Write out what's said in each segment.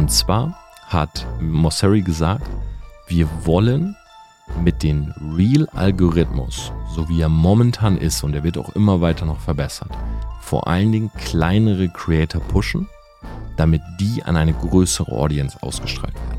Und zwar hat Mosseri gesagt, wir wollen mit dem Real-Algorithmus, so wie er momentan ist, und er wird auch immer weiter noch verbessert, vor allen Dingen kleinere Creator pushen, damit die an eine größere Audience ausgestrahlt werden.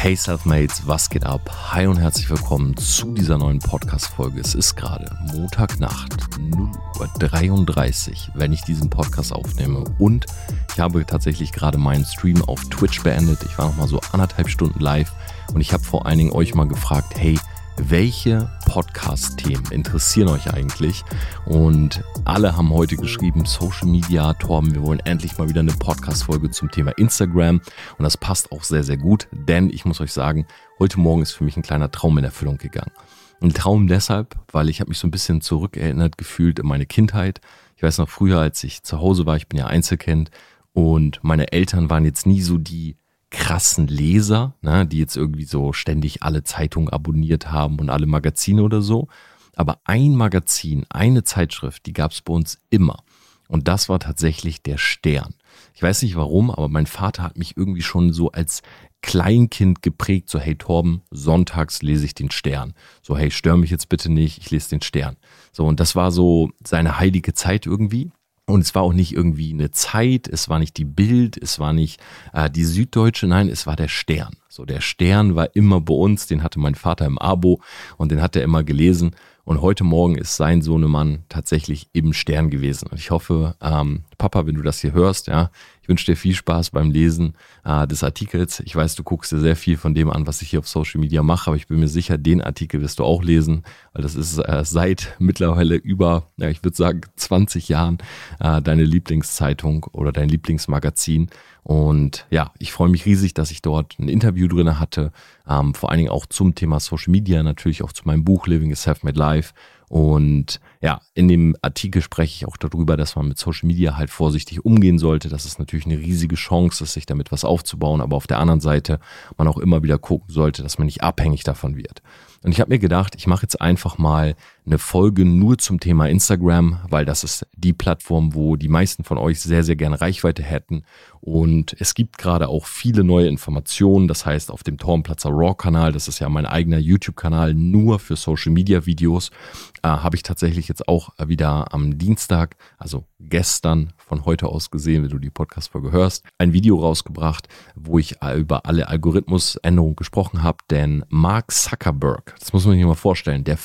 Hey Selfmates, was geht ab? Hi und herzlich willkommen zu dieser neuen Podcast-Folge. Es ist gerade Montagnacht, 0.33 Uhr, wenn ich diesen Podcast aufnehme. Und ich habe tatsächlich gerade meinen Stream auf Twitch beendet. Ich war noch mal so anderthalb Stunden live und ich habe vor allen Dingen euch mal gefragt, hey, welche Podcast-Themen interessieren euch eigentlich? Und alle haben heute geschrieben, Social Media, Torben, wir wollen endlich mal wieder eine Podcast-Folge zum Thema Instagram. Und das passt auch sehr, sehr gut, denn ich muss euch sagen, heute Morgen ist für mich ein kleiner Traum in Erfüllung gegangen. Ein Traum deshalb, weil ich habe mich so ein bisschen zurückerinnert gefühlt in meine Kindheit. Ich weiß noch früher, als ich zu Hause war, ich bin ja Einzelkind und meine Eltern waren jetzt nie so die krassen Leser, ne, die jetzt irgendwie so ständig alle Zeitungen abonniert haben und alle Magazine oder so. Aber ein Magazin, eine Zeitschrift, die gab es bei uns immer. Und das war tatsächlich der Stern. Ich weiß nicht warum, aber mein Vater hat mich irgendwie schon so als Kleinkind geprägt, so hey Torben, sonntags lese ich den Stern. So hey, stör mich jetzt bitte nicht, ich lese den Stern. So und das war so seine heilige Zeit irgendwie. Und es war auch nicht irgendwie eine Zeit, es war nicht die Bild, es war nicht äh, die Süddeutsche, nein, es war der Stern. So, der Stern war immer bei uns, den hatte mein Vater im Abo und den hat er immer gelesen. Und heute Morgen ist sein Sohnemann tatsächlich im Stern gewesen. Und ich hoffe, ähm, Papa, wenn du das hier hörst, ja, ich wünsche dir viel Spaß beim Lesen äh, des Artikels. Ich weiß, du guckst dir sehr viel von dem an, was ich hier auf Social Media mache, aber ich bin mir sicher, den Artikel wirst du auch lesen, weil das ist äh, seit mittlerweile über, ja, ich würde sagen, 20 Jahren äh, deine Lieblingszeitung oder dein Lieblingsmagazin. Und ja, ich freue mich riesig, dass ich dort ein Interview drin hatte, ähm, vor allen Dingen auch zum Thema Social Media, natürlich auch zu meinem Buch Living a Self-Made Life. Und ja, in dem Artikel spreche ich auch darüber, dass man mit Social Media halt vorsichtig umgehen sollte. Das ist natürlich eine riesige Chance, sich damit was aufzubauen, aber auf der anderen Seite man auch immer wieder gucken sollte, dass man nicht abhängig davon wird. Und ich habe mir gedacht, ich mache jetzt einfach mal eine Folge nur zum Thema Instagram, weil das ist die Plattform, wo die meisten von euch sehr, sehr gerne Reichweite hätten. Und es gibt gerade auch viele neue Informationen. Das heißt, auf dem Tormplatzer Raw-Kanal, das ist ja mein eigener YouTube-Kanal nur für Social-Media-Videos, äh, habe ich tatsächlich jetzt auch wieder am Dienstag, also gestern von heute aus gesehen, wenn du die Podcast-Folge hörst, ein Video rausgebracht, wo ich über alle Algorithmusänderungen gesprochen habe. Denn Mark Zuckerberg, das muss man sich mal vorstellen, der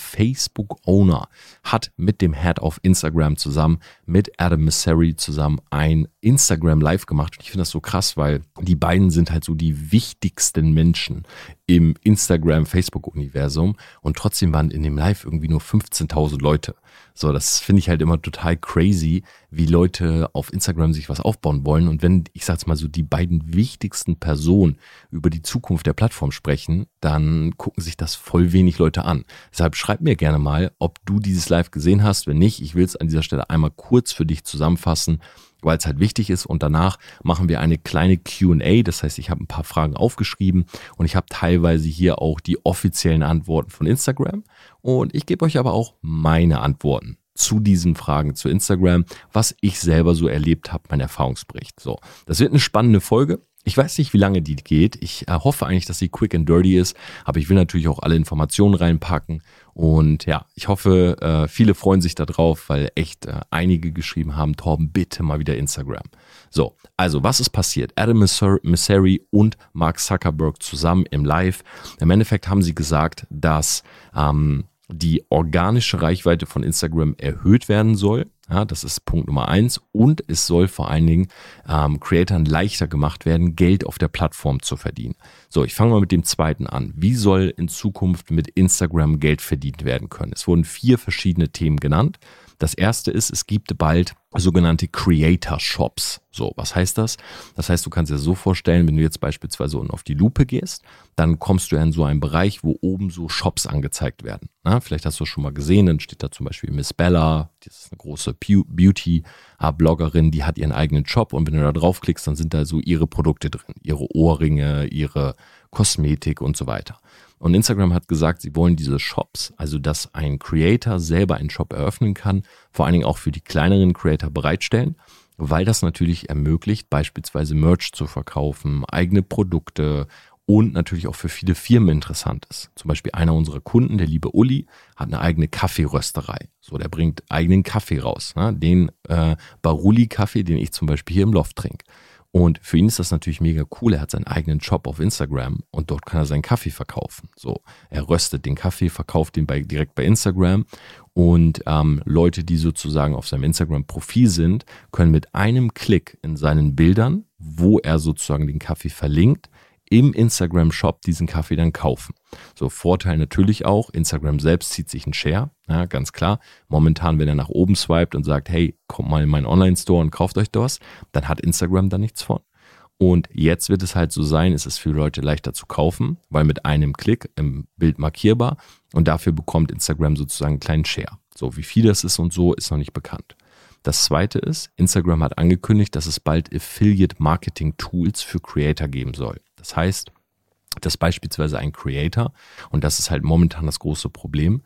Facebook-Owner hat mit dem Head auf Instagram zusammen, mit Adam Misseri zusammen ein Instagram Live gemacht. Und ich finde das so krass, weil die beiden sind halt so die wichtigsten Menschen im Instagram-Facebook-Universum und trotzdem waren in dem Live irgendwie nur 15.000 Leute. So, das finde ich halt immer total crazy, wie Leute auf Instagram sich was aufbauen wollen. Und wenn, ich sag's mal so, die beiden wichtigsten Personen über die Zukunft der Plattform sprechen, dann gucken sich das voll wenig Leute an. Deshalb schreib mir gerne mal, ob du dieses Live gesehen hast. Wenn nicht, ich will es an dieser Stelle einmal kurz für dich zusammenfassen weil es halt wichtig ist. Und danach machen wir eine kleine QA. Das heißt, ich habe ein paar Fragen aufgeschrieben und ich habe teilweise hier auch die offiziellen Antworten von Instagram. Und ich gebe euch aber auch meine Antworten zu diesen Fragen zu Instagram, was ich selber so erlebt habe, mein Erfahrungsbericht. So, das wird eine spannende Folge. Ich weiß nicht, wie lange die geht. Ich äh, hoffe eigentlich, dass sie quick and dirty ist, aber ich will natürlich auch alle Informationen reinpacken. Und ja, ich hoffe, äh, viele freuen sich darauf, weil echt äh, einige geschrieben haben, Torben, bitte mal wieder Instagram. So, also was ist passiert? Adam Misseri und Mark Zuckerberg zusammen im Live. Im Endeffekt haben sie gesagt, dass ähm, die organische Reichweite von Instagram erhöht werden soll. Ja, das ist Punkt Nummer eins. Und es soll vor allen Dingen ähm, Creatoren leichter gemacht werden, Geld auf der Plattform zu verdienen. So, ich fange mal mit dem zweiten an. Wie soll in Zukunft mit Instagram Geld verdient werden können? Es wurden vier verschiedene Themen genannt. Das erste ist, es gibt bald sogenannte Creator Shops. So, was heißt das? Das heißt, du kannst dir so vorstellen, wenn du jetzt beispielsweise auf die Lupe gehst, dann kommst du in so einen Bereich, wo oben so Shops angezeigt werden. Na, vielleicht hast du es schon mal gesehen, dann steht da zum Beispiel Miss Bella, das ist eine große Beauty-Bloggerin, die hat ihren eigenen Shop und wenn du da draufklickst, dann sind da so ihre Produkte drin, ihre Ohrringe, ihre Kosmetik und so weiter. Und Instagram hat gesagt, sie wollen diese Shops, also dass ein Creator selber einen Shop eröffnen kann, vor allen Dingen auch für die kleineren Creator bereitstellen, weil das natürlich ermöglicht, beispielsweise Merch zu verkaufen, eigene Produkte und natürlich auch für viele Firmen interessant ist. Zum Beispiel einer unserer Kunden, der liebe Uli, hat eine eigene Kaffeerösterei. So, der bringt eigenen Kaffee raus. Ne? Den äh, Baruli-Kaffee, den ich zum Beispiel hier im Loft trinke. Und für ihn ist das natürlich mega cool. Er hat seinen eigenen Shop auf Instagram und dort kann er seinen Kaffee verkaufen. So, er röstet den Kaffee, verkauft den bei, direkt bei Instagram und ähm, Leute, die sozusagen auf seinem Instagram-Profil sind, können mit einem Klick in seinen Bildern, wo er sozusagen den Kaffee verlinkt, im Instagram-Shop diesen Kaffee dann kaufen. So, Vorteil natürlich auch, Instagram selbst zieht sich einen Share, ja, ganz klar. Momentan, wenn er nach oben swiped und sagt, hey, kommt mal in meinen Online-Store und kauft euch das, dann hat Instagram da nichts von. Und jetzt wird es halt so sein, es ist für Leute leichter zu kaufen, weil mit einem Klick im Bild markierbar und dafür bekommt Instagram sozusagen einen kleinen Share. So, wie viel das ist und so, ist noch nicht bekannt. Das zweite ist, Instagram hat angekündigt, dass es bald Affiliate Marketing Tools für Creator geben soll. Das heißt, dass beispielsweise ein Creator, und das ist halt momentan das große Problem,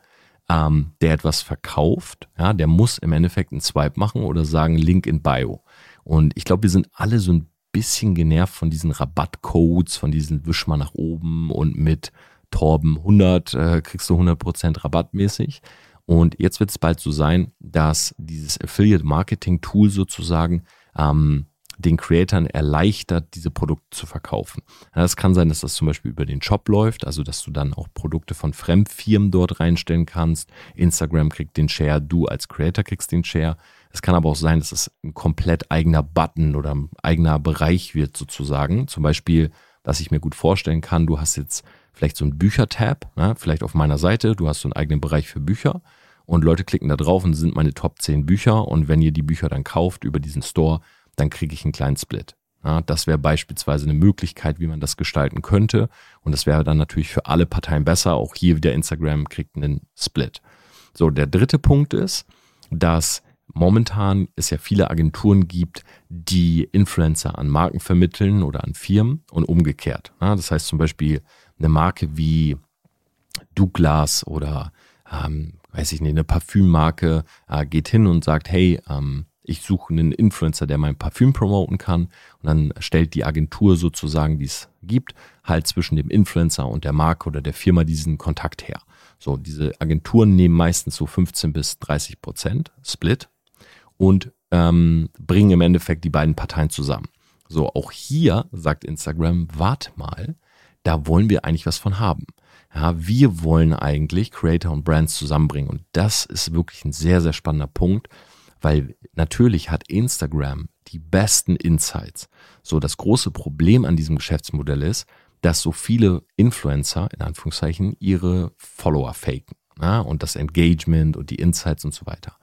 ähm, der etwas verkauft, ja, der muss im Endeffekt einen Swipe machen oder sagen Link in Bio. Und ich glaube, wir sind alle so ein bisschen genervt von diesen Rabattcodes, von diesen Wisch mal nach oben und mit Torben 100 äh, kriegst du 100% rabattmäßig. Und jetzt wird es bald so sein, dass dieses Affiliate Marketing Tool sozusagen ähm, den Creatoren erleichtert, diese Produkte zu verkaufen. Es kann sein, dass das zum Beispiel über den Shop läuft, also dass du dann auch Produkte von Fremdfirmen dort reinstellen kannst. Instagram kriegt den Share, du als Creator kriegst den Share. Es kann aber auch sein, dass es ein komplett eigener Button oder ein eigener Bereich wird sozusagen. Zum Beispiel, dass ich mir gut vorstellen kann, du hast jetzt vielleicht so einen Büchertab, ne? vielleicht auf meiner Seite, du hast so einen eigenen Bereich für Bücher und Leute klicken da drauf und sind meine Top 10 Bücher und wenn ihr die Bücher dann kauft über diesen Store, dann kriege ich einen kleinen Split. Ja, das wäre beispielsweise eine Möglichkeit, wie man das gestalten könnte. Und das wäre dann natürlich für alle Parteien besser. Auch hier wieder Instagram kriegt einen Split. So, der dritte Punkt ist, dass momentan es ja viele Agenturen gibt, die Influencer an Marken vermitteln oder an Firmen und umgekehrt. Ja, das heißt zum Beispiel eine Marke wie Douglas oder ähm, weiß ich nicht, eine Parfümmarke äh, geht hin und sagt, hey, ähm, ich suche einen Influencer, der mein Parfüm promoten kann. Und dann stellt die Agentur sozusagen, die es gibt, halt zwischen dem Influencer und der Marke oder der Firma diesen Kontakt her. So, diese Agenturen nehmen meistens so 15 bis 30 Prozent Split und ähm, bringen im Endeffekt die beiden Parteien zusammen. So, auch hier sagt Instagram, warte mal, da wollen wir eigentlich was von haben. Ja, wir wollen eigentlich Creator und Brands zusammenbringen. Und das ist wirklich ein sehr, sehr spannender Punkt, weil natürlich hat Instagram die besten Insights. So, das große Problem an diesem Geschäftsmodell ist, dass so viele Influencer, in Anführungszeichen, ihre Follower faken. Ja, und das Engagement und die Insights und so weiter.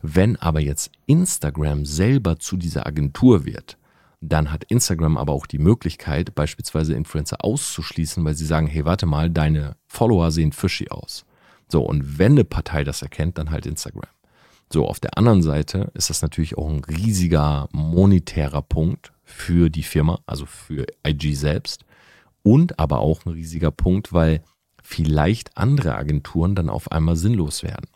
Wenn aber jetzt Instagram selber zu dieser Agentur wird, dann hat Instagram aber auch die Möglichkeit, beispielsweise Influencer auszuschließen, weil sie sagen, hey, warte mal, deine Follower sehen fishy aus. So, und wenn eine Partei das erkennt, dann halt Instagram. So, auf der anderen Seite ist das natürlich auch ein riesiger monetärer Punkt für die Firma, also für IG selbst. Und aber auch ein riesiger Punkt, weil vielleicht andere Agenturen dann auf einmal sinnlos werden.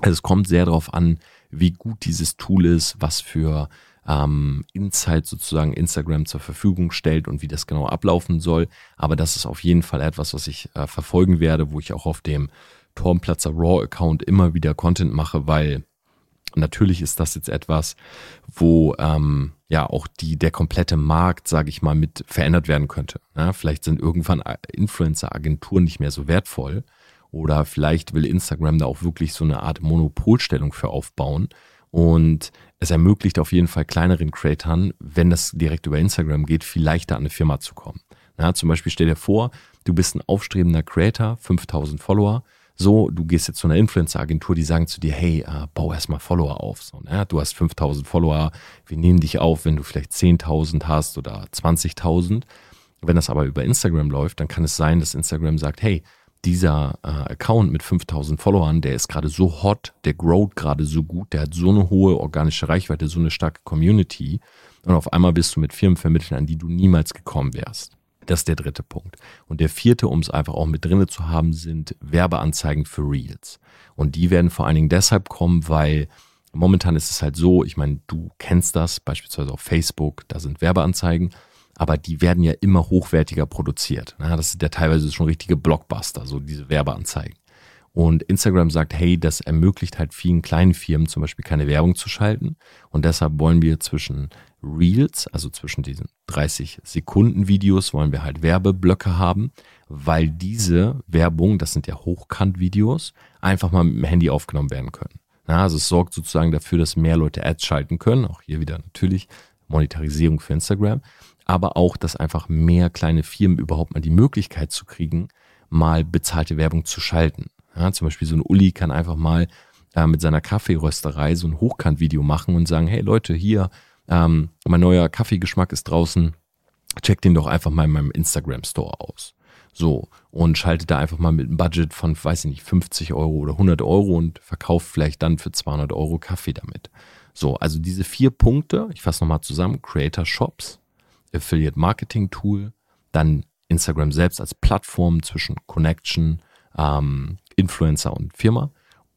Also es kommt sehr darauf an, wie gut dieses Tool ist, was für ähm, Insights sozusagen Instagram zur Verfügung stellt und wie das genau ablaufen soll. Aber das ist auf jeden Fall etwas, was ich äh, verfolgen werde, wo ich auch auf dem Turmplatzer Raw-Account immer wieder Content mache, weil natürlich ist das jetzt etwas, wo ähm, ja auch die, der komplette Markt, sage ich mal, mit verändert werden könnte. Ja, vielleicht sind irgendwann Influencer-Agenturen nicht mehr so wertvoll oder vielleicht will Instagram da auch wirklich so eine Art Monopolstellung für aufbauen. Und es ermöglicht auf jeden Fall kleineren Creatoren, wenn das direkt über Instagram geht, viel leichter an eine Firma zu kommen. Ja, zum Beispiel stell dir vor, du bist ein aufstrebender Creator, 5000 Follower, so, du gehst jetzt zu einer Influencer-Agentur, die sagen zu dir, hey, äh, bau erstmal Follower auf. So, ne? Du hast 5000 Follower, wir nehmen dich auf, wenn du vielleicht 10.000 hast oder 20.000. Wenn das aber über Instagram läuft, dann kann es sein, dass Instagram sagt, hey, dieser äh, Account mit 5000 Followern, der ist gerade so hot, der growt gerade so gut, der hat so eine hohe organische Reichweite, so eine starke Community. Und auf einmal bist du mit Firmen vermittelt, an die du niemals gekommen wärst. Das ist der dritte Punkt. Und der vierte, um es einfach auch mit drinne zu haben, sind Werbeanzeigen für Reels. Und die werden vor allen Dingen deshalb kommen, weil momentan ist es halt so, ich meine, du kennst das, beispielsweise auf Facebook, da sind Werbeanzeigen, aber die werden ja immer hochwertiger produziert. Das sind ja teilweise schon richtige Blockbuster, so diese Werbeanzeigen. Und Instagram sagt, hey, das ermöglicht halt vielen kleinen Firmen zum Beispiel keine Werbung zu schalten. Und deshalb wollen wir zwischen Reels, also zwischen diesen 30 Sekunden Videos, wollen wir halt Werbeblöcke haben, weil diese Werbung, das sind ja Hochkant-Videos, einfach mal mit dem Handy aufgenommen werden können. Ja, also es sorgt sozusagen dafür, dass mehr Leute Ads schalten können. Auch hier wieder natürlich Monetarisierung für Instagram. Aber auch, dass einfach mehr kleine Firmen überhaupt mal die Möglichkeit zu kriegen, mal bezahlte Werbung zu schalten. Ja, zum Beispiel so ein Uli kann einfach mal äh, mit seiner Kaffeerösterei so ein Hochkant-Video machen und sagen, hey Leute, hier, ähm, mein neuer Kaffeegeschmack ist draußen, checkt den doch einfach mal in meinem Instagram-Store aus. So, und schaltet da einfach mal mit einem Budget von, weiß ich nicht, 50 Euro oder 100 Euro und verkauft vielleicht dann für 200 Euro Kaffee damit. So, also diese vier Punkte, ich fasse nochmal zusammen, Creator Shops, Affiliate Marketing Tool, dann Instagram selbst als Plattform zwischen Connection, ähm, Influencer und Firma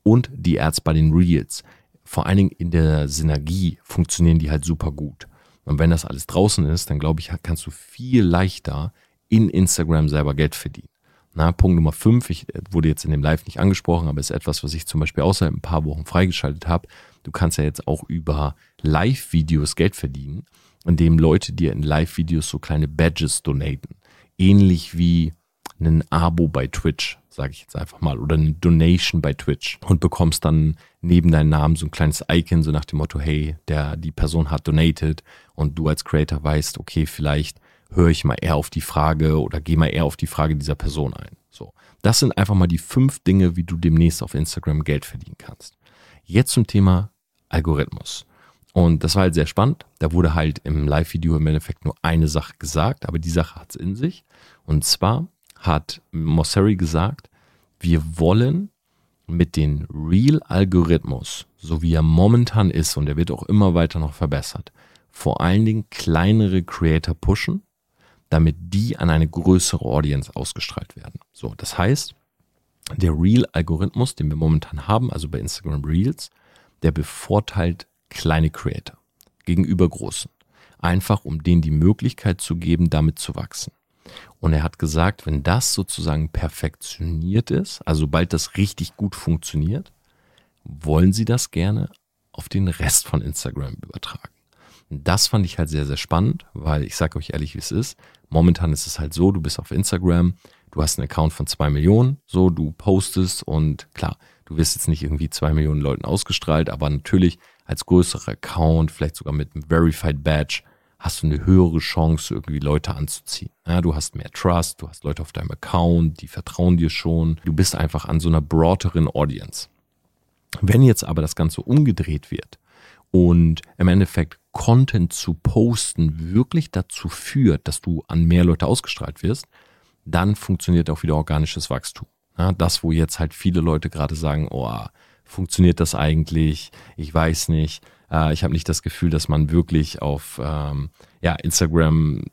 und die Ads bei den Reels. Vor allen Dingen in der Synergie funktionieren die halt super gut. Und wenn das alles draußen ist, dann glaube ich, kannst du viel leichter in Instagram selber Geld verdienen. Na, Punkt Nummer 5, ich äh, wurde jetzt in dem Live nicht angesprochen, aber ist etwas, was ich zum Beispiel außerhalb ein paar Wochen freigeschaltet habe. Du kannst ja jetzt auch über Live-Videos Geld verdienen, indem Leute dir in Live-Videos so kleine Badges donaten. Ähnlich wie ein Abo bei Twitch, sage ich jetzt einfach mal, oder eine Donation bei Twitch und bekommst dann neben deinem Namen so ein kleines Icon, so nach dem Motto, hey, der, die Person hat donated und du als Creator weißt, okay, vielleicht höre ich mal eher auf die Frage oder gehe mal eher auf die Frage dieser Person ein. So. Das sind einfach mal die fünf Dinge, wie du demnächst auf Instagram Geld verdienen kannst. Jetzt zum Thema Algorithmus. Und das war halt sehr spannend. Da wurde halt im Live-Video im Endeffekt nur eine Sache gesagt, aber die Sache hat es in sich. Und zwar hat Mosseri gesagt, wir wollen mit dem Real-Algorithmus, so wie er momentan ist, und er wird auch immer weiter noch verbessert, vor allen Dingen kleinere Creator pushen, damit die an eine größere Audience ausgestrahlt werden. So, das heißt, der Real-Algorithmus, den wir momentan haben, also bei Instagram Reels, der bevorteilt kleine Creator gegenüber großen. Einfach um denen die Möglichkeit zu geben, damit zu wachsen. Und er hat gesagt, wenn das sozusagen perfektioniert ist, also sobald das richtig gut funktioniert, wollen sie das gerne auf den Rest von Instagram übertragen. Und das fand ich halt sehr, sehr spannend, weil ich sage euch ehrlich, wie es ist. Momentan ist es halt so, du bist auf Instagram, du hast einen Account von zwei Millionen, so du postest und klar, du wirst jetzt nicht irgendwie zwei Millionen Leuten ausgestrahlt, aber natürlich als größerer Account, vielleicht sogar mit einem Verified Badge, hast du eine höhere Chance, irgendwie Leute anzuziehen. Ja, du hast mehr Trust, du hast Leute auf deinem Account, die vertrauen dir schon. Du bist einfach an so einer broaderen Audience. Wenn jetzt aber das Ganze umgedreht wird und im Endeffekt Content zu posten wirklich dazu führt, dass du an mehr Leute ausgestrahlt wirst, dann funktioniert auch wieder organisches Wachstum. Ja, das, wo jetzt halt viele Leute gerade sagen, oh, funktioniert das eigentlich? Ich weiß nicht. Äh, ich habe nicht das Gefühl, dass man wirklich auf ähm, ja, Instagram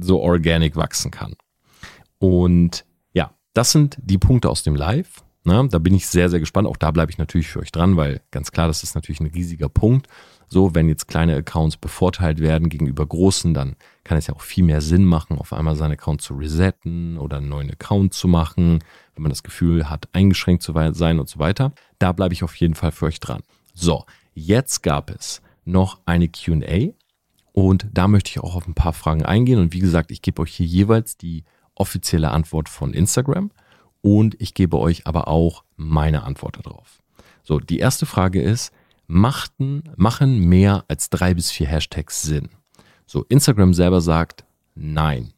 so organic wachsen kann. Und ja, das sind die Punkte aus dem Live. Na, da bin ich sehr, sehr gespannt. Auch da bleibe ich natürlich für euch dran, weil ganz klar, das ist natürlich ein riesiger Punkt. So, wenn jetzt kleine Accounts bevorteilt werden gegenüber großen, dann kann es ja auch viel mehr Sinn machen, auf einmal seinen Account zu resetten oder einen neuen Account zu machen, wenn man das Gefühl hat, eingeschränkt zu sein und so weiter. Da bleibe ich auf jeden Fall für euch dran. So, Jetzt gab es noch eine QA und da möchte ich auch auf ein paar Fragen eingehen. Und wie gesagt, ich gebe euch hier jeweils die offizielle Antwort von Instagram und ich gebe euch aber auch meine Antwort darauf. So, die erste Frage ist, machten, machen mehr als drei bis vier Hashtags Sinn? So, Instagram selber sagt nein.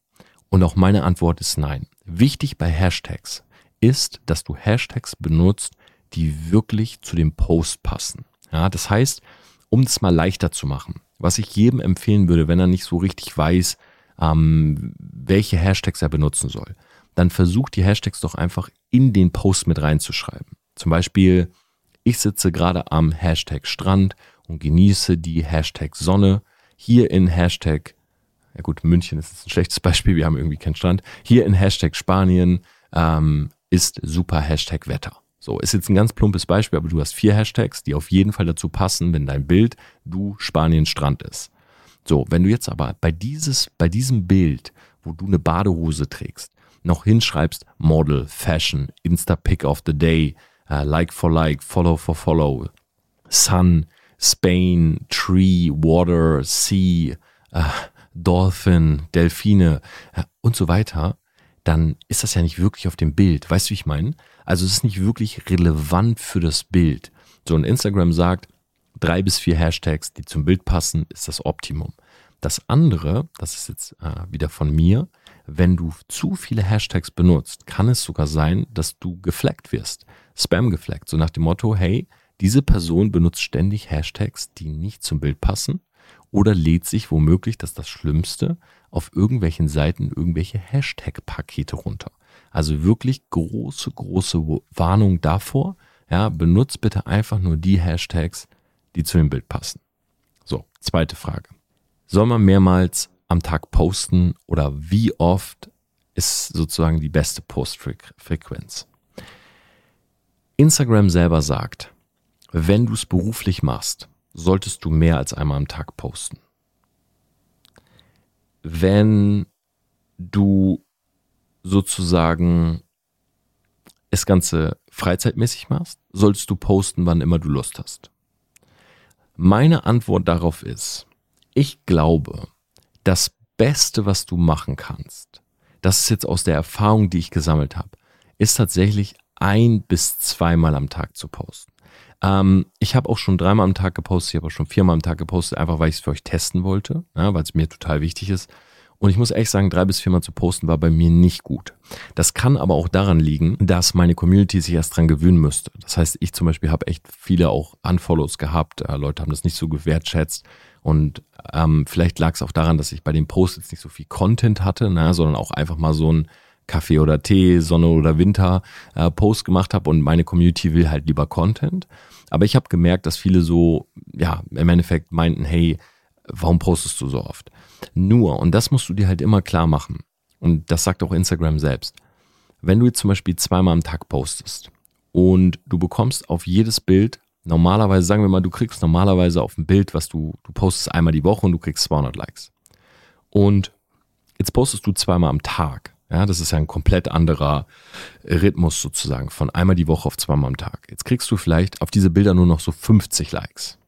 Und auch meine Antwort ist nein. Wichtig bei Hashtags ist, dass du Hashtags benutzt, die wirklich zu dem Post passen. Ja, das heißt, um es mal leichter zu machen, was ich jedem empfehlen würde, wenn er nicht so richtig weiß, ähm, welche Hashtags er benutzen soll, dann versucht die Hashtags doch einfach in den Post mit reinzuschreiben. Zum Beispiel, ich sitze gerade am Hashtag Strand und genieße die Hashtag Sonne. Hier in Hashtag ja gut, München ist ein schlechtes Beispiel, wir haben irgendwie keinen Strand. Hier in Hashtag Spanien ähm, ist super Hashtag Wetter. So, ist jetzt ein ganz plumpes Beispiel, aber du hast vier Hashtags, die auf jeden Fall dazu passen, wenn dein Bild du Spanien Strand ist. So, wenn du jetzt aber bei dieses, bei diesem Bild, wo du eine Badehose trägst, noch hinschreibst Model, Fashion, Insta Pick of the Day, uh, Like for Like, Follow for Follow, Sun, Spain, Tree, Water, Sea, uh, Dolphin, Delfine uh, und so weiter, dann ist das ja nicht wirklich auf dem Bild. Weißt du, wie ich meine? Also es ist nicht wirklich relevant für das Bild. So ein Instagram sagt, drei bis vier Hashtags, die zum Bild passen, ist das Optimum. Das andere, das ist jetzt äh, wieder von mir, wenn du zu viele Hashtags benutzt, kann es sogar sein, dass du gefleckt wirst. Spam gefleckt. So nach dem Motto, hey, diese Person benutzt ständig Hashtags, die nicht zum Bild passen oder lädt sich womöglich, das ist das Schlimmste, auf irgendwelchen Seiten irgendwelche Hashtag-Pakete runter. Also wirklich große, große Warnung davor. Ja, benutzt bitte einfach nur die Hashtags, die zu dem Bild passen. So, zweite Frage. Soll man mehrmals am Tag posten oder wie oft ist sozusagen die beste Postfrequenz? Instagram selber sagt, wenn du es beruflich machst, solltest du mehr als einmal am Tag posten. Wenn du sozusagen das Ganze freizeitmäßig machst, solltest du posten, wann immer du Lust hast. Meine Antwort darauf ist, ich glaube, das Beste, was du machen kannst, das ist jetzt aus der Erfahrung, die ich gesammelt habe, ist tatsächlich ein bis zweimal am Tag zu posten. Ähm, ich habe auch schon dreimal am Tag gepostet, ich habe auch schon viermal am Tag gepostet, einfach weil ich es für euch testen wollte, ja, weil es mir total wichtig ist. Und ich muss ehrlich sagen, drei bis viermal zu posten war bei mir nicht gut. Das kann aber auch daran liegen, dass meine Community sich erst dran gewöhnen müsste. Das heißt, ich zum Beispiel habe echt viele auch Unfollows gehabt. Äh, Leute haben das nicht so gewertschätzt. Und ähm, vielleicht lag es auch daran, dass ich bei den Posts jetzt nicht so viel Content hatte, ne, sondern auch einfach mal so ein Kaffee oder Tee, Sonne oder Winter äh, Post gemacht habe und meine Community will halt lieber Content. Aber ich habe gemerkt, dass viele so, ja, im Endeffekt meinten, hey, warum postest du so oft? Nur, und das musst du dir halt immer klar machen, und das sagt auch Instagram selbst, wenn du jetzt zum Beispiel zweimal am Tag postest und du bekommst auf jedes Bild, normalerweise, sagen wir mal, du kriegst normalerweise auf ein Bild, was du, du postest einmal die Woche und du kriegst 200 Likes. Und jetzt postest du zweimal am Tag. Ja, das ist ja ein komplett anderer Rhythmus sozusagen, von einmal die Woche auf zweimal am Tag. Jetzt kriegst du vielleicht auf diese Bilder nur noch so 50 Likes.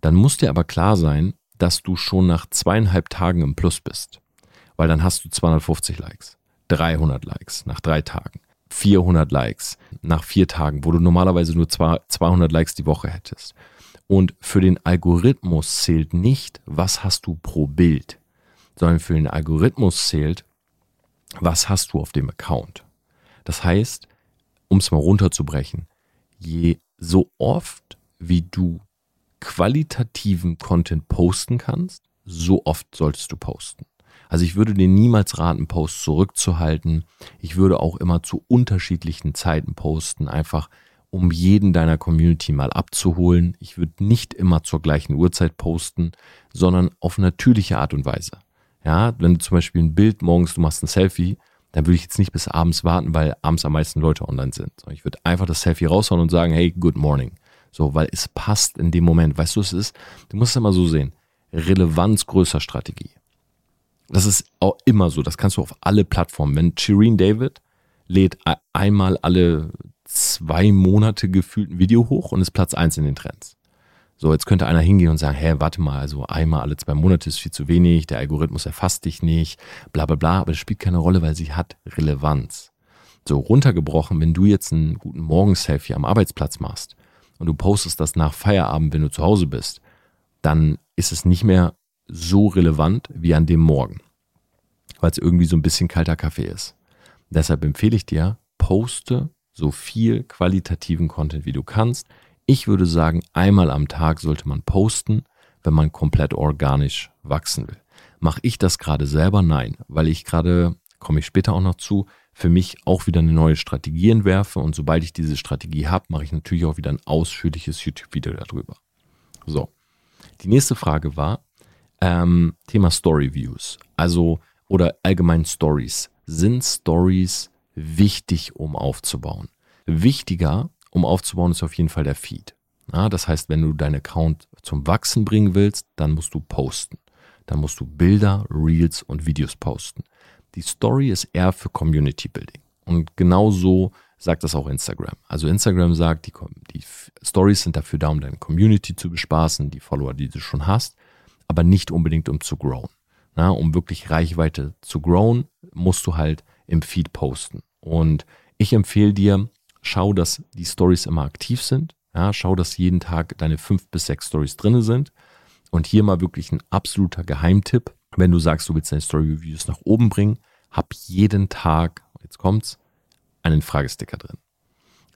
Dann muss dir aber klar sein, dass du schon nach zweieinhalb Tagen im Plus bist. Weil dann hast du 250 Likes, 300 Likes nach drei Tagen, 400 Likes nach vier Tagen, wo du normalerweise nur 200 Likes die Woche hättest. Und für den Algorithmus zählt nicht, was hast du pro Bild, sondern für den Algorithmus zählt, was hast du auf dem Account. Das heißt, um es mal runterzubrechen, je so oft wie du qualitativen Content posten kannst, so oft solltest du posten. Also ich würde dir niemals raten, Posts zurückzuhalten. Ich würde auch immer zu unterschiedlichen Zeiten posten, einfach um jeden deiner Community mal abzuholen. Ich würde nicht immer zur gleichen Uhrzeit posten, sondern auf natürliche Art und Weise. Ja, wenn du zum Beispiel ein Bild morgens, du machst ein Selfie, dann würde ich jetzt nicht bis abends warten, weil abends am meisten Leute online sind. Ich würde einfach das Selfie raushauen und sagen, hey, good morning. So, weil es passt in dem Moment. Weißt du, es ist? Du musst es immer so sehen. Relevanz größer Strategie. Das ist auch immer so. Das kannst du auf alle Plattformen. Wenn Shireen David lädt einmal alle zwei Monate gefühlt ein Video hoch und ist Platz eins in den Trends. So, jetzt könnte einer hingehen und sagen, hä, warte mal, also einmal alle zwei Monate ist viel zu wenig, der Algorithmus erfasst dich nicht, bla bla bla, aber das spielt keine Rolle, weil sie hat Relevanz. So, runtergebrochen, wenn du jetzt einen guten Morgenselfie am Arbeitsplatz machst und du postest das nach Feierabend, wenn du zu Hause bist, dann ist es nicht mehr so relevant wie an dem Morgen, weil es irgendwie so ein bisschen kalter Kaffee ist. Deshalb empfehle ich dir, poste so viel qualitativen Content wie du kannst. Ich würde sagen, einmal am Tag sollte man posten, wenn man komplett organisch wachsen will. Mache ich das gerade selber? Nein, weil ich gerade, komme ich später auch noch zu, für mich auch wieder eine neue Strategie entwerfe und sobald ich diese Strategie habe, mache ich natürlich auch wieder ein ausführliches YouTube-Video darüber. So, die nächste Frage war, Ähm, Thema Story Views. Also, oder allgemein Stories. Sind Stories wichtig, um aufzubauen? Wichtiger, um aufzubauen, ist auf jeden Fall der Feed. Ja, das heißt, wenn du deinen Account zum Wachsen bringen willst, dann musst du posten. Dann musst du Bilder, Reels und Videos posten. Die Story ist eher für Community Building. Und genauso sagt das auch Instagram. Also Instagram sagt, die, die Stories sind dafür da, um deine Community zu bespaßen, die Follower, die du schon hast, aber nicht unbedingt um zu growen. Na, um wirklich Reichweite zu growen, musst du halt im Feed posten. Und ich empfehle dir, schau, dass die Stories immer aktiv sind. Ja, schau, dass jeden Tag deine fünf bis sechs Stories drin sind. Und hier mal wirklich ein absoluter Geheimtipp. Wenn du sagst, du willst deine Story-Reviews nach oben bringen, hab jeden Tag, jetzt kommt's, einen Fragesticker drin.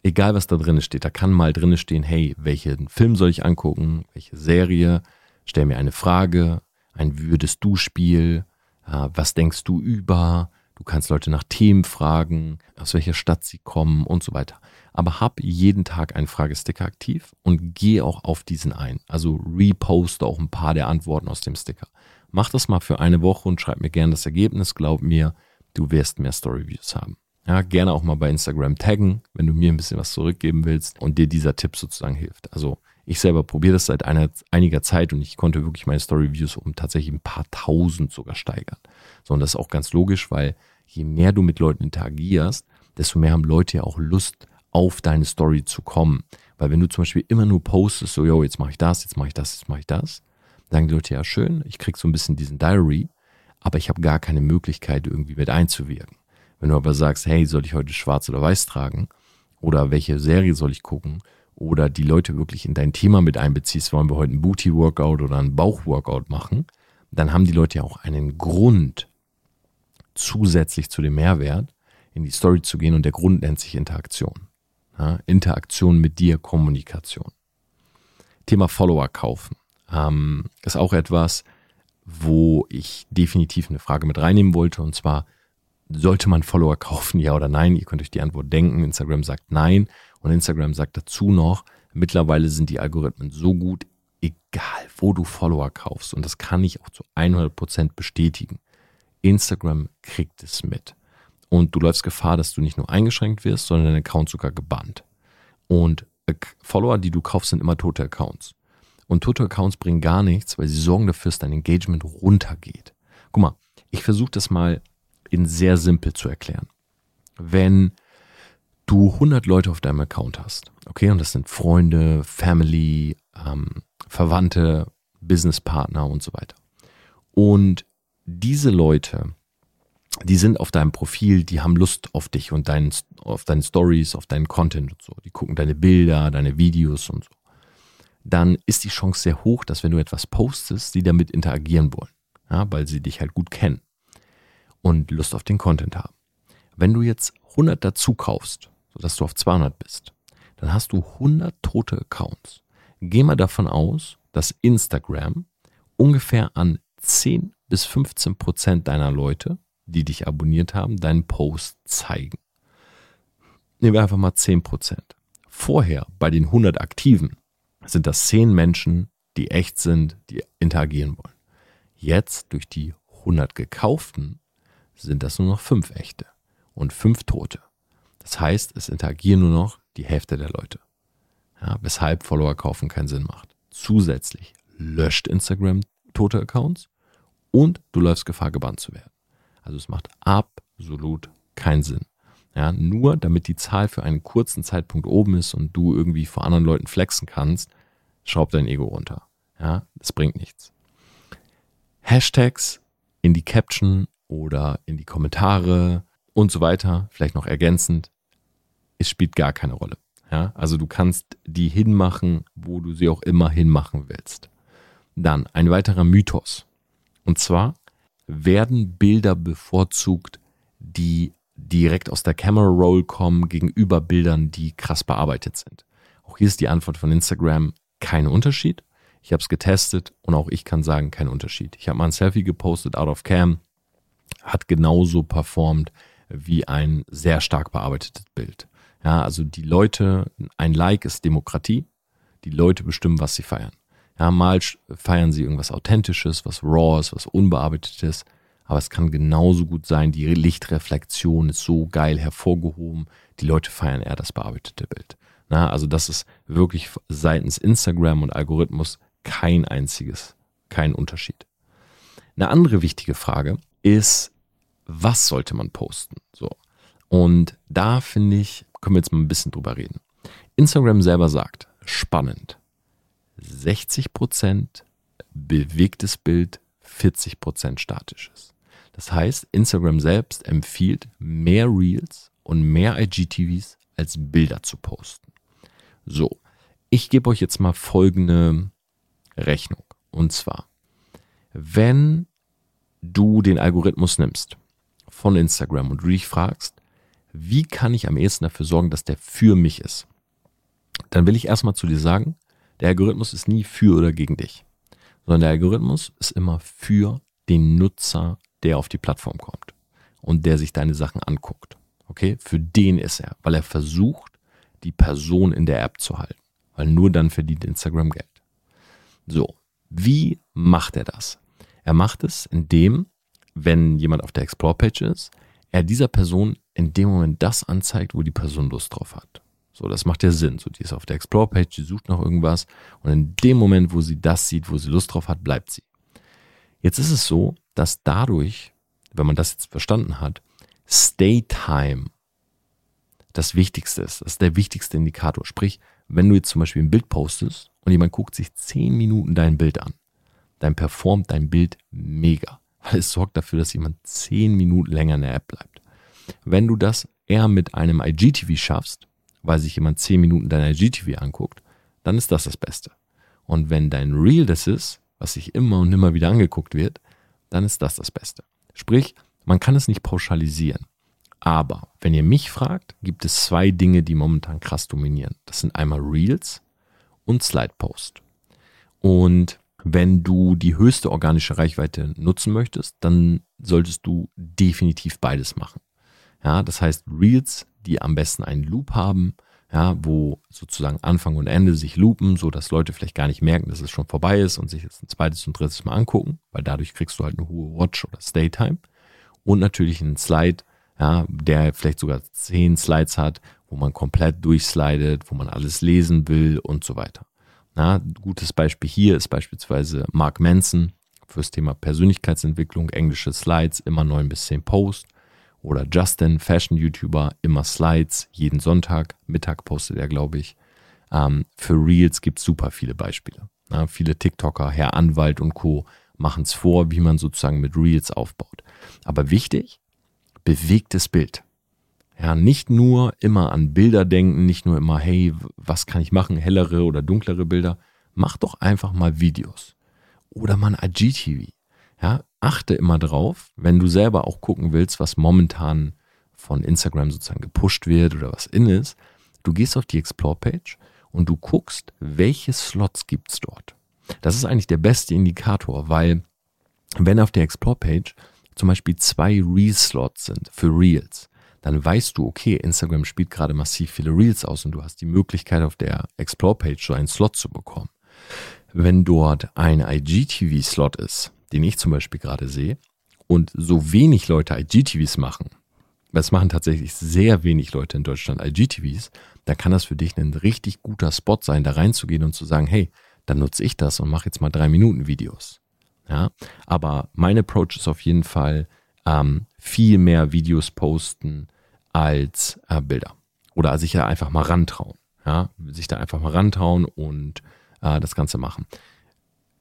Egal was da drin steht, da kann mal drin stehen, hey, welchen Film soll ich angucken, welche Serie, stell mir eine Frage, ein würdest du Spiel, was denkst du über, du kannst Leute nach Themen fragen, aus welcher Stadt sie kommen und so weiter. Aber hab jeden Tag einen Fragesticker aktiv und geh auch auf diesen ein. Also reposte auch ein paar der Antworten aus dem Sticker. Mach das mal für eine Woche und schreib mir gerne das Ergebnis. Glaub mir, du wirst mehr Storyviews haben. Ja, gerne auch mal bei Instagram taggen, wenn du mir ein bisschen was zurückgeben willst und dir dieser Tipp sozusagen hilft. Also ich selber probiere das seit einer, einiger Zeit und ich konnte wirklich meine Story-Views um tatsächlich ein paar tausend sogar steigern. So, und das ist auch ganz logisch, weil je mehr du mit Leuten interagierst, desto mehr haben Leute ja auch Lust, auf deine Story zu kommen. Weil wenn du zum Beispiel immer nur postest, so, yo, jetzt mache ich das, jetzt mache ich das, jetzt mache ich das, sagen die Leute, ja schön, ich krieg so ein bisschen diesen Diary, aber ich habe gar keine Möglichkeit, irgendwie mit einzuwirken. Wenn du aber sagst, hey, soll ich heute schwarz oder weiß tragen? Oder welche Serie soll ich gucken? Oder die Leute wirklich in dein Thema mit einbeziehst, wollen wir heute ein Booty-Workout oder ein Bauch-Workout machen, dann haben die Leute ja auch einen Grund, zusätzlich zu dem Mehrwert, in die Story zu gehen und der Grund nennt sich Interaktion. Ja, Interaktion mit dir, Kommunikation. Thema Follower kaufen ähm, ist auch etwas, wo ich definitiv eine Frage mit reinnehmen wollte und zwar, sollte man Follower kaufen, ja oder nein? Ihr könnt euch die Antwort denken. Instagram sagt nein. Und Instagram sagt dazu noch, mittlerweile sind die Algorithmen so gut, egal wo du Follower kaufst. Und das kann ich auch zu 100% bestätigen. Instagram kriegt es mit. Und du läufst Gefahr, dass du nicht nur eingeschränkt wirst, sondern dein Account sogar gebannt. Und Follower, die du kaufst, sind immer tote Accounts. Und tote Accounts bringen gar nichts, weil sie sorgen dafür, dass dein Engagement runtergeht. Guck mal, ich versuche das mal in sehr simpel zu erklären. Wenn du 100 Leute auf deinem Account hast, okay, und das sind Freunde, Family, ähm, Verwandte, Businesspartner und so weiter. Und diese Leute, die sind auf deinem Profil, die haben Lust auf dich und dein, auf deine Stories, auf deinen Content und so. Die gucken deine Bilder, deine Videos und so. Dann ist die Chance sehr hoch, dass wenn du etwas postest, sie damit interagieren wollen. Ja, weil sie dich halt gut kennen und Lust auf den Content haben. Wenn du jetzt 100 dazu kaufst, sodass du auf 200 bist, dann hast du 100 tote Accounts. Geh mal davon aus, dass Instagram ungefähr an 10 bis 15 Prozent deiner Leute, die dich abonniert haben, deinen Post zeigen. Nehmen wir einfach mal 10 Prozent. Vorher bei den 100 Aktiven sind das 10 Menschen, die echt sind, die interagieren wollen. Jetzt durch die 100 gekauften sind das nur noch fünf echte und fünf tote. Das heißt, es interagieren nur noch die Hälfte der Leute. Ja, weshalb Follower kaufen keinen Sinn macht. Zusätzlich löscht Instagram tote Accounts und du läufst Gefahr, gebannt zu werden. Also es macht absolut keinen Sinn. Ja, nur damit die Zahl für einen kurzen Zeitpunkt oben ist und du irgendwie vor anderen Leuten flexen kannst, schraub dein Ego runter. Ja, das bringt nichts. Hashtags in die Caption oder in die Kommentare und so weiter, vielleicht noch ergänzend. Es spielt gar keine Rolle. Ja, also du kannst die hinmachen, wo du sie auch immer hinmachen willst. Dann ein weiterer Mythos. Und zwar werden Bilder bevorzugt, die direkt aus der Camera Roll kommen, gegenüber Bildern, die krass bearbeitet sind. Auch hier ist die Antwort von Instagram kein Unterschied. Ich habe es getestet und auch ich kann sagen, kein Unterschied. Ich habe mal ein Selfie gepostet out of cam, hat genauso performt wie ein sehr stark bearbeitetes Bild. Ja, also die Leute, ein Like ist Demokratie. Die Leute bestimmen, was sie feiern. Ja, mal feiern sie irgendwas Authentisches, was Raws, was Unbearbeitetes. Aber es kann genauso gut sein, die Lichtreflexion ist so geil hervorgehoben. Die Leute feiern eher das bearbeitete Bild. Na, also das ist wirklich seitens Instagram und Algorithmus kein einziges, kein Unterschied. Eine andere wichtige Frage ist, was sollte man posten? So. Und da finde ich, können wir jetzt mal ein bisschen drüber reden. Instagram selber sagt, spannend. 60% bewegtes Bild, 40% statisches. Das heißt, Instagram selbst empfiehlt mehr Reels und mehr IGTVs als Bilder zu posten. So, ich gebe euch jetzt mal folgende Rechnung. Und zwar, wenn du den Algorithmus nimmst von Instagram und du dich fragst, wie kann ich am ehesten dafür sorgen, dass der für mich ist, dann will ich erstmal zu dir sagen, der Algorithmus ist nie für oder gegen dich, sondern der Algorithmus ist immer für den Nutzer, der auf die Plattform kommt und der sich deine Sachen anguckt. Okay, für den ist er, weil er versucht, die Person in der App zu halten, weil nur dann verdient Instagram Geld. So, wie macht er das? Er macht es, indem, wenn jemand auf der Explore-Page ist, er dieser Person in dem Moment das anzeigt, wo die Person Lust drauf hat. So, das macht ja Sinn. So, die ist auf der Explore-Page, die sucht nach irgendwas und in dem Moment, wo sie das sieht, wo sie Lust drauf hat, bleibt sie. Jetzt ist es so, dass dadurch, wenn man das jetzt verstanden hat, Stay Time das Wichtigste ist. Das ist der wichtigste Indikator. Sprich, wenn du jetzt zum Beispiel ein Bild postest und jemand guckt sich zehn Minuten dein Bild an, dann performt dein Bild mega, weil es sorgt dafür, dass jemand zehn Minuten länger in der App bleibt. Wenn du das eher mit einem IGTV schaffst, weil sich jemand zehn Minuten dein IGTV anguckt, dann ist das das Beste. Und wenn dein Reel das ist, was sich immer und immer wieder angeguckt wird, dann ist das das Beste. Sprich, man kann es nicht pauschalisieren. Aber wenn ihr mich fragt, gibt es zwei Dinge, die momentan krass dominieren. Das sind einmal Reels und Slide Post. Und wenn du die höchste organische Reichweite nutzen möchtest, dann solltest du definitiv beides machen. Ja, das heißt Reels, die am besten einen Loop haben, ja, wo sozusagen Anfang und Ende sich loopen, so dass Leute vielleicht gar nicht merken, dass es schon vorbei ist und sich jetzt ein zweites und drittes Mal angucken, weil dadurch kriegst du halt eine hohe Watch- oder Stay-Time. Und natürlich einen Slide, ja, der vielleicht sogar zehn Slides hat, wo man komplett durchslidet, wo man alles lesen will und so weiter. Ja, gutes Beispiel hier ist beispielsweise Mark Manson fürs Thema Persönlichkeitsentwicklung, englische Slides, immer neun bis zehn Posts. Oder Justin, Fashion-YouTuber, immer Slides, jeden Sonntag, Mittag postet er, glaube ich. Ähm, für Reels gibt es super viele Beispiele. Ja, viele TikToker, Herr Anwalt und Co. machen es vor, wie man sozusagen mit Reels aufbaut. Aber wichtig, bewegtes Bild. Ja, nicht nur immer an Bilder denken, nicht nur immer, hey, was kann ich machen, hellere oder dunklere Bilder. Mach doch einfach mal Videos. Oder mal ein IGTV. Ja, achte immer drauf, wenn du selber auch gucken willst, was momentan von Instagram sozusagen gepusht wird oder was in ist. Du gehst auf die Explore-Page und du guckst, welche Slots gibt es dort. Das ist eigentlich der beste Indikator, weil wenn auf der Explore-Page zum Beispiel zwei Reel-Slots sind für Reels, dann weißt du, okay, Instagram spielt gerade massiv viele Reels aus und du hast die Möglichkeit auf der Explore-Page so einen Slot zu bekommen. Wenn dort ein IGTV-Slot ist, den ich zum Beispiel gerade sehe, und so wenig Leute IGTVs machen, es machen tatsächlich sehr wenig Leute in Deutschland IGTVs, dann kann das für dich ein richtig guter Spot sein, da reinzugehen und zu sagen, hey, dann nutze ich das und mache jetzt mal drei Minuten Videos. Ja, aber mein Approach ist auf jeden Fall ähm, viel mehr Videos posten als äh, Bilder. Oder sich da einfach mal rantrauen. Ja, sich da einfach mal rantrauen und äh, das Ganze machen.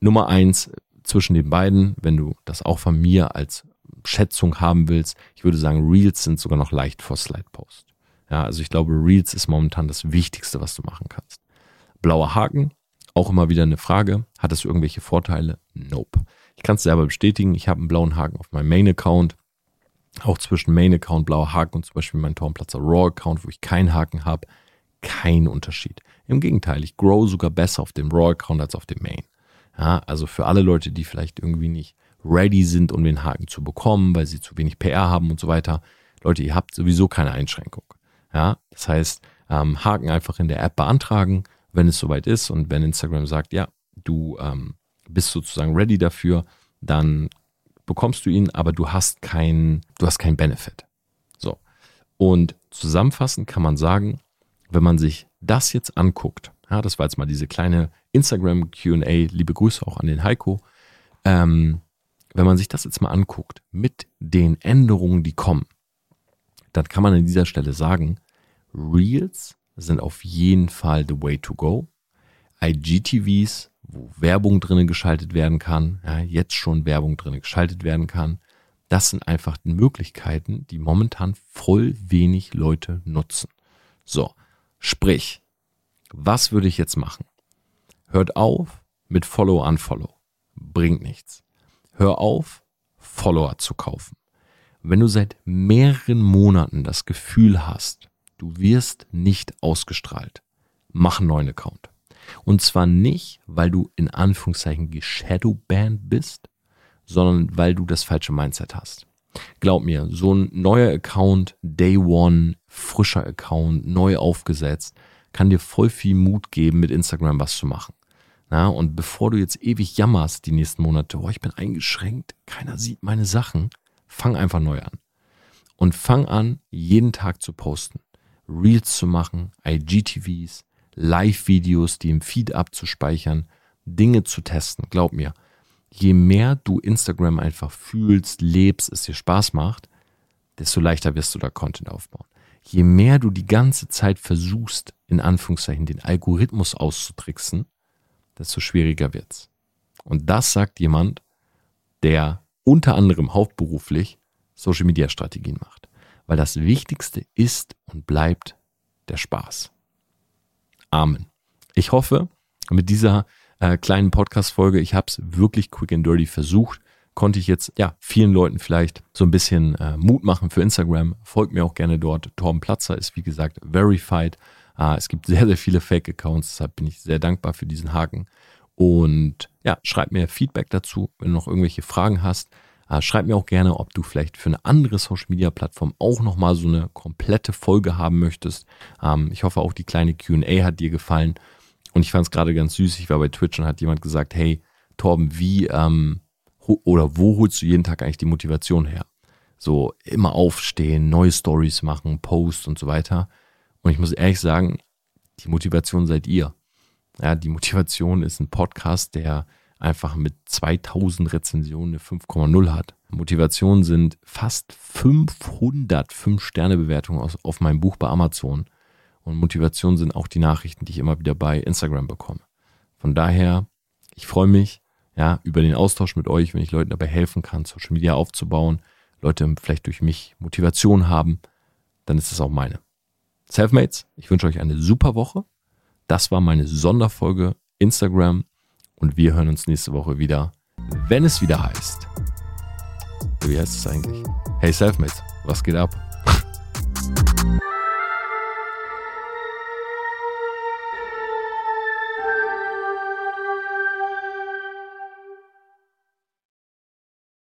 Nummer eins zwischen den beiden, wenn du das auch von mir als Schätzung haben willst, ich würde sagen, Reels sind sogar noch leicht vor Slide Post. Ja, also ich glaube, Reels ist momentan das Wichtigste, was du machen kannst. Blauer Haken, auch immer wieder eine Frage. Hat es irgendwelche Vorteile? Nope. Ich kann es selber bestätigen. Ich habe einen blauen Haken auf meinem Main-Account. Auch zwischen Main-Account, blauer Haken und zum Beispiel mein Turmplatzer Raw-Account, wo ich keinen Haken habe, kein Unterschied. Im Gegenteil, ich grow sogar besser auf dem Raw-Account als auf dem Main. Ja, also für alle Leute, die vielleicht irgendwie nicht ready sind, um den Haken zu bekommen, weil sie zu wenig PR haben und so weiter. Leute, ihr habt sowieso keine Einschränkung. Ja, das heißt, ähm, Haken einfach in der App beantragen, wenn es soweit ist und wenn Instagram sagt, ja, du ähm, bist sozusagen ready dafür, dann bekommst du ihn, aber du hast keinen, du hast keinen Benefit. So. Und zusammenfassend kann man sagen, wenn man sich das jetzt anguckt, ja, das war jetzt mal diese kleine Instagram QA, liebe Grüße auch an den Heiko. Ähm, wenn man sich das jetzt mal anguckt mit den Änderungen, die kommen, dann kann man an dieser Stelle sagen, Reels sind auf jeden Fall the way to go. IGTVs, wo Werbung drinnen geschaltet werden kann, ja, jetzt schon Werbung drinnen geschaltet werden kann, das sind einfach Möglichkeiten, die momentan voll wenig Leute nutzen. So, sprich, was würde ich jetzt machen? Hört auf mit Follow Unfollow. Bringt nichts. Hör auf, Follower zu kaufen. Wenn du seit mehreren Monaten das Gefühl hast, du wirst nicht ausgestrahlt, mach einen neuen Account. Und zwar nicht, weil du in Anführungszeichen geshadowbanned bist, sondern weil du das falsche Mindset hast. Glaub mir, so ein neuer Account, Day One, frischer Account, neu aufgesetzt, kann dir voll viel Mut geben, mit Instagram was zu machen. Na, und bevor du jetzt ewig jammerst die nächsten Monate, oh, ich bin eingeschränkt, keiner sieht meine Sachen, fang einfach neu an. Und fang an, jeden Tag zu posten. Reels zu machen, IGTVs, Live-Videos, die im Feed abzuspeichern, Dinge zu testen. Glaub mir, je mehr du Instagram einfach fühlst, lebst, es dir Spaß macht, desto leichter wirst du da Content aufbauen. Je mehr du die ganze Zeit versuchst, in Anführungszeichen den Algorithmus auszutricksen, desto schwieriger wird's. Und das sagt jemand, der unter anderem hauptberuflich Social Media Strategien macht. Weil das Wichtigste ist und bleibt der Spaß. Amen. Ich hoffe, mit dieser äh, kleinen Podcast-Folge, ich habe es wirklich quick and dirty versucht, konnte ich jetzt ja vielen Leuten vielleicht so ein bisschen äh, Mut machen für Instagram. Folgt mir auch gerne dort. Torben Platzer ist wie gesagt verified. Äh, es gibt sehr, sehr viele Fake-Accounts, deshalb bin ich sehr dankbar für diesen Haken. Und ja, schreib mir Feedback dazu, wenn du noch irgendwelche Fragen hast. Äh, schreib mir auch gerne, ob du vielleicht für eine andere Social Media Plattform auch nochmal so eine komplette Folge haben möchtest. Ähm, ich hoffe auch die kleine QA hat dir gefallen. Und ich fand es gerade ganz süß. Ich war bei Twitch und hat jemand gesagt: Hey, Torben, wie ähm, oder wo holst du jeden Tag eigentlich die Motivation her? So immer aufstehen, neue Stories machen, Posts und so weiter. Und ich muss ehrlich sagen, die Motivation seid ihr. Ja, die Motivation ist ein Podcast, der einfach mit 2000 Rezensionen eine 5,0 hat. Motivation sind fast 500 5-Sterne-Bewertungen auf meinem Buch bei Amazon. Und Motivation sind auch die Nachrichten, die ich immer wieder bei Instagram bekomme. Von daher, ich freue mich ja, über den Austausch mit euch, wenn ich Leuten dabei helfen kann, Social Media aufzubauen, Leute vielleicht durch mich Motivation haben, dann ist das auch meine. Selfmates, ich wünsche euch eine super Woche. Das war meine Sonderfolge Instagram und wir hören uns nächste Woche wieder, wenn es wieder heißt. Wie heißt es eigentlich? Hey Selfmates, was geht ab?